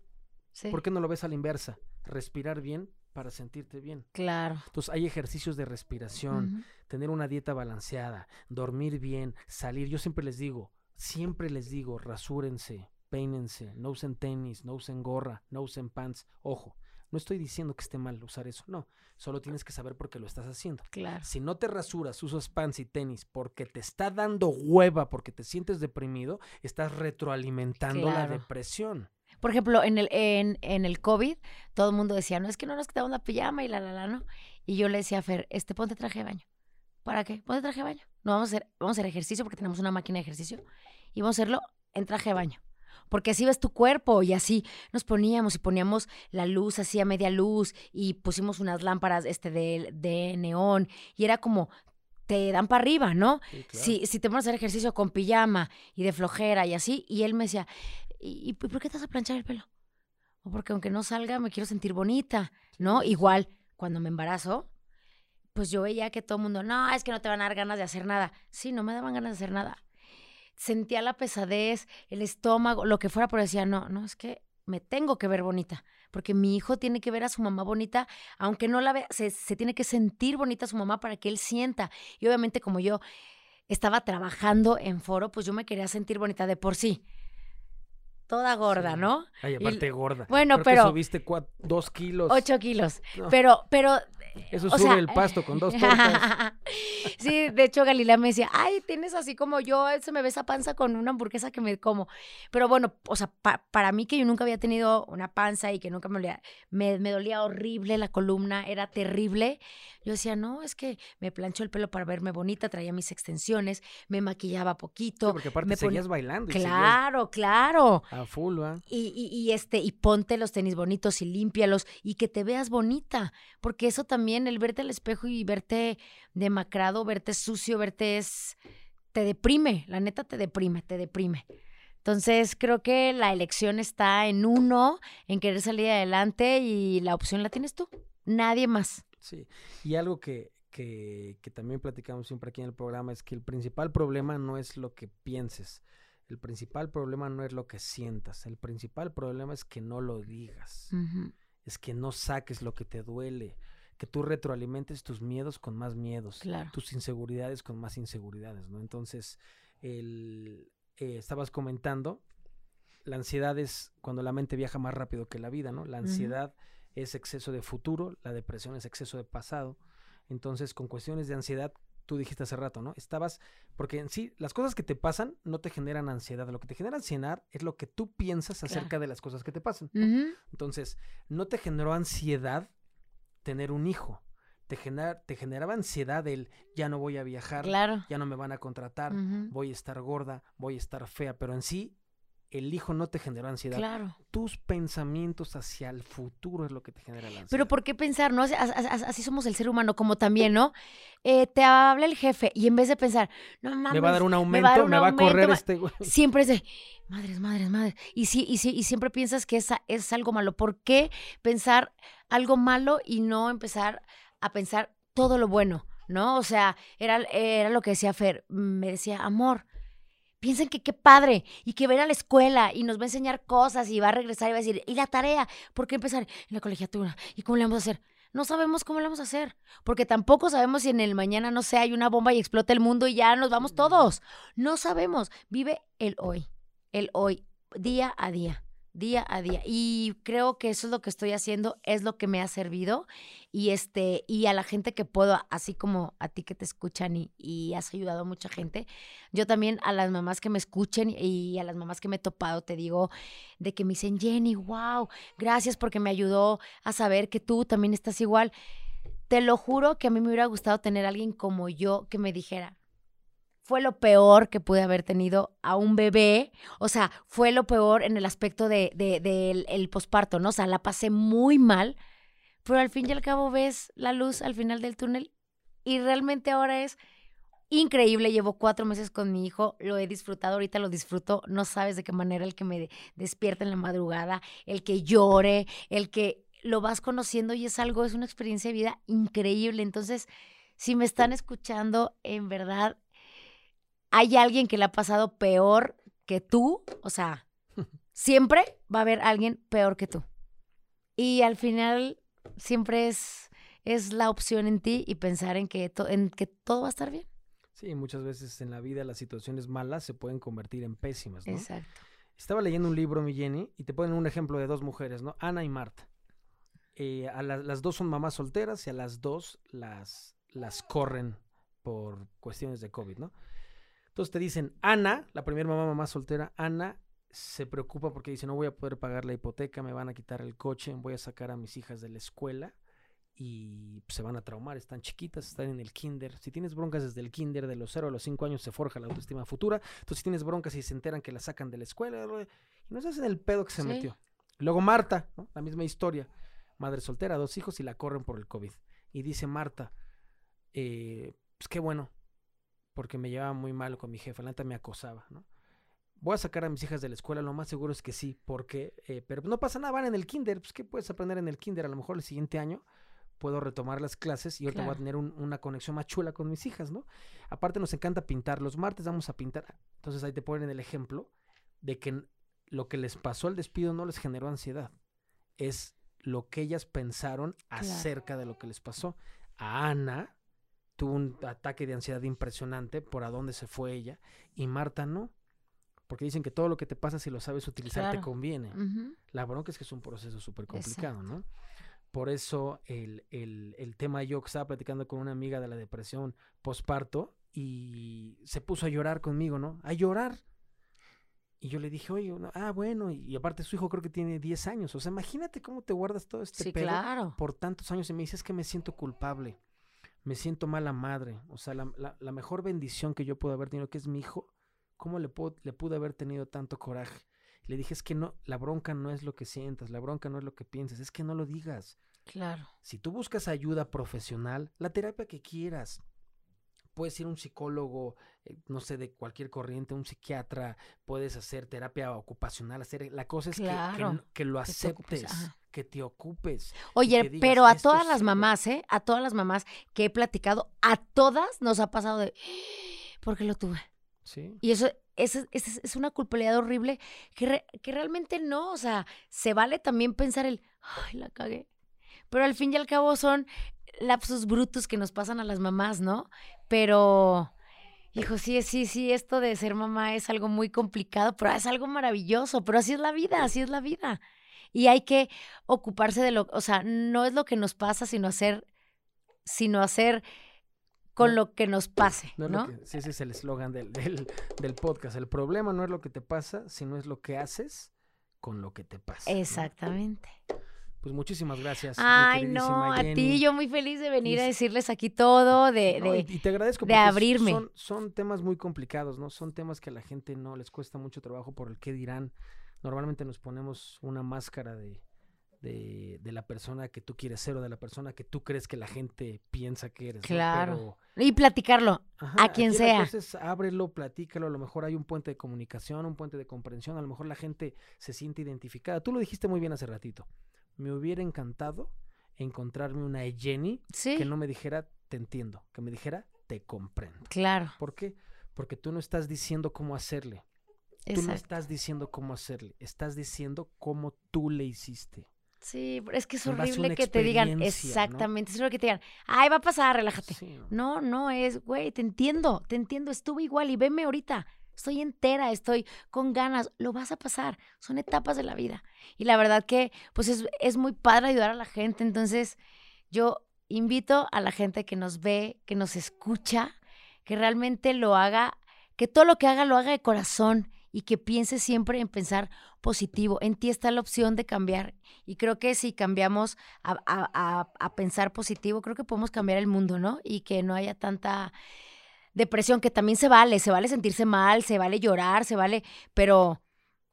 Sí. ¿Por qué no lo ves a la inversa? Respirar bien para sentirte bien. Claro. Entonces, hay ejercicios de respiración, tener una dieta balanceada, dormir bien, salir. Yo siempre les digo, siempre les digo, rasúrense, peínense, no usen tenis, no usen gorra, no usen pants. Ojo, no estoy diciendo que esté mal usar eso, no. Solo tienes que saber por qué lo estás haciendo. Claro. Si no te rasuras, usas pants y tenis porque te está dando hueva, porque te sientes deprimido, estás retroalimentando la depresión. Por ejemplo, en el, en, en el COVID, todo el mundo decía, no, es que no nos quitamos la pijama y la, la, la, ¿no? Y yo le decía a Fer, este, ponte traje de baño. ¿Para qué? Ponte traje de baño. No, vamos a hacer, vamos a hacer ejercicio porque tenemos una máquina de ejercicio y vamos a hacerlo en traje de baño. Porque así ves tu cuerpo y así nos poníamos y poníamos la luz así a media luz y pusimos unas lámparas este de, de neón y era como te dan para arriba, ¿no? Si, si te pones a hacer ejercicio con pijama y de flojera y así, y él me decía, ¿y, por qué te vas a planchar el pelo? O porque aunque no salga me quiero sentir bonita, ¿no? Igual, cuando me embarazo, pues yo veía que todo el mundo, no, es que no te van a dar ganas de hacer nada. Sí, no me daban ganas de hacer nada. Sentía la pesadez, el estómago, lo que fuera, pero decía, no, no, es que me tengo que ver bonita, porque mi hijo tiene que ver a su mamá bonita, aunque no la vea, se, se tiene que sentir bonita su mamá para que él sienta. Y obviamente como yo estaba trabajando en foro, pues yo me quería sentir bonita de por sí. Toda gorda, Sí. ¿no? Ay, aparte gorda. Bueno, Creo que pero- subiste cua- dos kilos. Ocho kilos. No, Pero, pero. Eso o sube sea, el pasto con dos tortas. sí, de hecho Galilea me decía, ay, tienes así como yo, se me ve esa panza con una hamburguesa que me como. Pero bueno, o sea, pa- para mí que yo nunca había tenido una panza y que nunca me dolía, me, me dolía horrible la columna, era terrible. Yo decía, no, es que me plancho el pelo para verme bonita, traía mis extensiones, me maquillaba Sí, poquito. porque aparte me seguías bailando. Claro, claro. A full, ¿va? Y, y- y, este, y ponte los tenis bonitos y límpialos y que te veas bonita. Porque eso también, el verte al espejo y verte demacrado, verte sucio, verte es. te deprime. La neta te deprime, te deprime. Entonces, creo que la elección está en uno, en querer salir adelante y la opción la tienes tú. Nadie más. Sí. Y algo que, que, que también platicamos siempre aquí en el programa es que el principal problema no es lo que pienses. El principal problema no es lo que sientas. El principal problema es que no lo digas. Es que no saques lo que te duele. Que tú retroalimentes tus miedos con más miedos. Claro. tus inseguridades con más inseguridades, ¿no? Entonces, el, eh, estabas comentando, la ansiedad es cuando la mente viaja más rápido que la vida, ¿no? La ansiedad es exceso de futuro, la depresión es exceso de pasado, Entonces, con cuestiones de ansiedad, tú dijiste hace rato, ¿no? Estabas, porque en sí, las cosas que te pasan no te generan ansiedad. Lo que te genera ansiedad es lo que tú piensas acerca Claro. de las cosas que te pasan. Entonces, no te generó ansiedad tener un hijo. Te, genera- te generaba ansiedad el ya no voy a viajar, Claro. ya no me van a contratar, voy a estar gorda, voy a estar fea, pero en sí el hijo no te generó ansiedad. Claro. Tus pensamientos hacia el futuro es lo que te genera la ansiedad. Pero ¿por qué pensar, no? Así, así- somos el ser humano, como también, ¿no? Eh, te habla el jefe y en vez de pensar, no mames, me va a dar un aumento, va a me va a correr este güey. siempre es de, madres, madres, madres. Y sí, y sí, y siempre piensas que esa es algo malo. ¿Por qué pensar algo malo y no empezar a pensar todo lo bueno? ¿No? O sea, era, era lo que decía Fer. Me decía, amor, piensen que qué padre y que va a ir a la escuela y nos va a enseñar cosas y va a regresar y va a decir, ¿y la tarea? ¿Por qué empezar en la colegiatura? ¿Y cómo le vamos a hacer? No sabemos cómo le vamos a hacer, porque tampoco sabemos si en el mañana, no sé, hay una bomba y explota el mundo y ya nos vamos todos. No sabemos. Vive el hoy, el hoy, día a día, día a día. Y creo que eso es lo que estoy haciendo, es lo que me ha servido. Y este, y a la gente que puedo, así como a ti que te escuchan y, has ayudado a mucha gente, yo también a las mamás que me escuchen y a las mamás que me he topado, te digo, de que me dicen, Jenny, wow, gracias porque me ayudó a saber que tú también estás igual. Te lo juro que a mí me hubiera gustado tener a alguien como yo que me dijera, fue lo peor que pude haber tenido a un bebé. O sea, fue lo peor en el aspecto de, de- del el posparto, ¿no? O sea, la pasé muy mal, pero al fin y al cabo ves la luz al final del túnel y realmente ahora es increíble. Llevo cuatro meses con mi hijo, lo he disfrutado, ahorita lo disfruto. No sabes de qué manera el que me de- despierta en la madrugada, el que llore, el que lo vas conociendo y es algo, es una experiencia de vida increíble. Entonces, si me están escuchando, en verdad, hay alguien que le ha pasado peor que tú, o sea, siempre va a haber alguien peor que tú. Y al final siempre es, es la opción en ti y pensar en que, en que todo va a estar bien. Sí, muchas veces en la vida las situaciones malas se pueden convertir en pésimas, ¿no? Exacto. Estaba leyendo un libro, mi Jenny, y te ponen un ejemplo de dos mujeres, ¿no? Ana y Marta. Eh, a la- las dos son mamás solteras y a las dos las, las corren por cuestiones de COVID, ¿no? Entonces te dicen, Ana, la primera mamá, mamá soltera, Ana se preocupa porque dice, no voy a poder pagar la hipoteca, me van a quitar el coche, voy a sacar a mis hijas de la escuela y se van a traumar, están chiquitas, están en el kinder. Si tienes broncas desde el kinder, de los 0 a los 5 años se forja la autoestima futura. Entonces si tienes broncas y se enteran que la sacan de la escuela, y no se hacen el pedo que se Sí. metió. Luego Marta, ¿no? la misma historia, madre soltera, dos hijos y la corren por el COVID. Y dice Marta, eh, pues qué bueno, porque me llevaba muy mal con mi jefa, la neta me acosaba, ¿no? Voy a sacar a mis hijas de la escuela, lo más seguro es que sí, porque, eh, pero no pasa nada, van en el kinder, pues ¿qué puedes aprender en el kinder? A lo mejor el siguiente año puedo retomar las clases y ahorita voy a Claro. tener un- una conexión más chula con mis hijas, ¿no? Aparte nos encanta pintar, los martes vamos a pintar, entonces ahí te ponen el ejemplo de que lo que les pasó al despido no les generó ansiedad, es lo que ellas pensaron Claro. acerca de lo que les pasó. A Ana tuvo un ataque de ansiedad impresionante por a dónde se fue ella y Marta no. Porque dicen que todo lo que te pasa si lo sabes utilizar te conviene. Ujú. La bronca es que es un proceso súper complicado, ¿no? Por eso el, el- el tema yo que estaba platicando con una amiga de la depresión posparto y se puso a llorar conmigo, ¿no? A llorar. Y yo le dije, oye, no, ah, bueno, y, y aparte su hijo creo que tiene 10 años. O sea, imagínate cómo te guardas todo este Sí, pedo claro. por tantos años y me dices que me siento culpable, me siento mala madre. O sea, la, la- la mejor bendición que yo puedo haber tenido, que es mi hijo, ¿cómo le, puedo- le pude haber tenido tanto coraje? Le dije, es que no, la bronca no es lo que sientas, la bronca no es lo que piensas, es que no lo digas. Claro. Si tú buscas ayuda profesional, la terapia que quieras, puedes ir a un psicólogo, eh, no sé, de cualquier corriente, un psiquiatra, puedes hacer terapia ocupacional, hacer, la cosa es que- que, lo que te ocupes, aceptes, que te ocupes. Oye, digas, pero a "Esto todas las sirve". mamás, ¿eh? A todas las mamás que he platicado, a todas nos ha pasado de, ¿por qué lo tuve? Sí. Y eso, eso es- es, es una culpabilidad horrible que, re- que realmente no, o sea, se vale también pensar el, ay, la cagué. Pero al fin y al cabo son lapsus brutus que nos pasan a las mamás, ¿no? Pero, hijo, sí, sí, sí, esto de ser mamá es algo muy complicado, pero es algo maravilloso, pero así es la vida, así es la vida. Y hay que ocuparse de lo, o sea, no es lo que nos pasa, sino hacer sino hacer con lo que nos pase, ¿no? sí, ese es el eslogan del, del, podcast. El problema no es lo que te pasa, sino es lo que haces con lo que te pasa. Exactamente. Pues muchísimas gracias. Ay, no, a ti, yo muy feliz de venir a decirles aquí todo, de, de y te agradezco de abrirme. Son, son, temas muy complicados, ¿no? Son temas que a la gente no les cuesta mucho trabajo por el qué dirán. Normalmente nos ponemos una máscara de, de, la persona que tú quieres ser o de la persona que tú crees que la gente piensa que eres. Claro. y platicarlo a quien sea. Entonces ábrelo, platícalo, a lo mejor hay un puente de comunicación, un puente de comprensión, a lo mejor la gente se siente identificada. Tú lo dijiste muy bien hace ratito. Me hubiera encantado encontrarme una Jenny que no me dijera te entiendo, que me dijera te comprendo. Claro. ¿Por qué? Porque tú no estás diciendo cómo hacerle. Tú no estás diciendo cómo hacerle, estás diciendo cómo tú le hiciste. Sí, es que es horrible que te digan, exactamente, es horrible que te digan, ay, va a pasar, relájate. no. no, es, güey, te entiendo, te entiendo, estuve igual y veme ahorita, estoy entera, estoy con ganas, lo vas a pasar, son etapas de la vida. Y la verdad que, pues es, es muy padre ayudar a la gente, entonces yo invito a la gente que nos ve, que nos escucha, que realmente lo haga, que todo lo que haga lo haga de corazón y que piense siempre en pensar positivo. En ti está la opción de cambiar. Y creo que si cambiamos a, pensar positivo, creo que podemos cambiar el mundo, ¿no? Y que no haya tanta depresión, que también se vale, se vale sentirse mal, se vale llorar, se vale, pero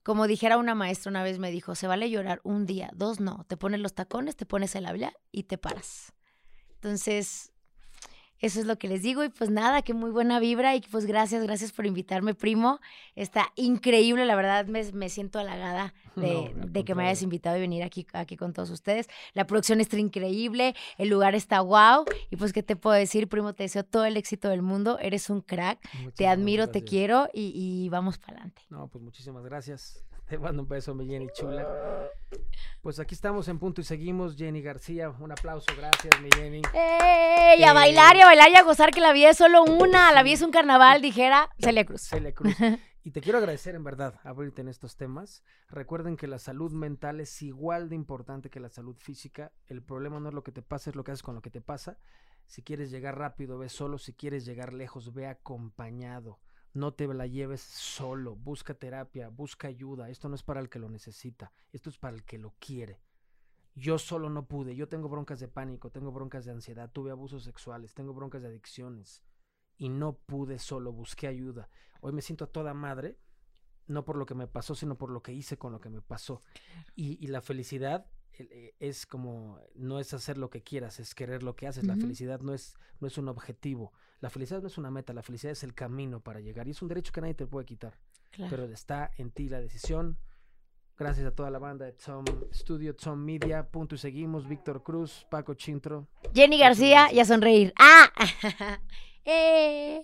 como dijera una maestra una vez me dijo, se vale llorar un día, dos no, te pones los tacones, te pones el habla y te paras. Entonces, eso es lo que les digo y pues nada, que muy buena vibra y pues gracias, gracias por invitarme, primo. Está increíble, la verdad me, me siento halagada de, que me hayas invitado y venir aquí, aquí con todos ustedes. La producción está increíble, el lugar está wow y pues qué te puedo decir, primo, te deseo todo el éxito del mundo, eres un crack, te admiro, te quiero y, y vamos para adelante. No, pues muchísimas gracias. Te mando un beso, mi Jenny chula. Pues aquí estamos en punto y seguimos. Jenny García, un aplauso, gracias, mi Jenny. ¡Ey! a bailar y a bailar y a gozar que la vida es solo una. La vida es un carnaval, dijera Celia Cruz. Celia Cruz. Y te quiero agradecer en verdad abrirte en estos temas. Recuerden que la salud mental es igual de importante que la salud física. El problema no es lo que te pasa, es lo que haces con lo que te pasa. Si quieres llegar rápido, ve solo. Si quieres llegar lejos, ve acompañado. No te la lleves solo, busca terapia, busca ayuda. Esto no es para el que lo necesita, esto es para el que lo quiere. Yo solo no pude, yo tengo broncas de pánico, tengo broncas de ansiedad, tuve abusos sexuales, tengo broncas de adicciones y no pude solo, busqué ayuda. Hoy me siento a toda madre, no por lo que me pasó, sino por lo que hice con lo que me pasó. Y, y la felicidad es como, no es hacer lo que quieras, es querer lo que haces. La felicidad no es, no es un objetivo. La felicidad no es una meta, la felicidad es el camino para llegar. Y es un derecho que nadie te puede quitar. Pero está en ti la decisión. Gracias a toda la banda de Tom Studio, Tom Media. Punto y seguimos. Víctor Cruz, Paco Chintro. Jenny García y a sonreír. ¡Ah! eh.